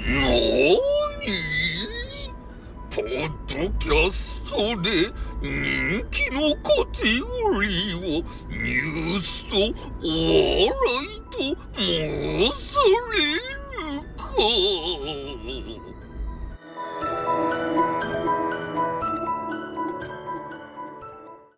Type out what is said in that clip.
なにポッドキャストで人気のカテゴリーをニュースとお笑いと申さ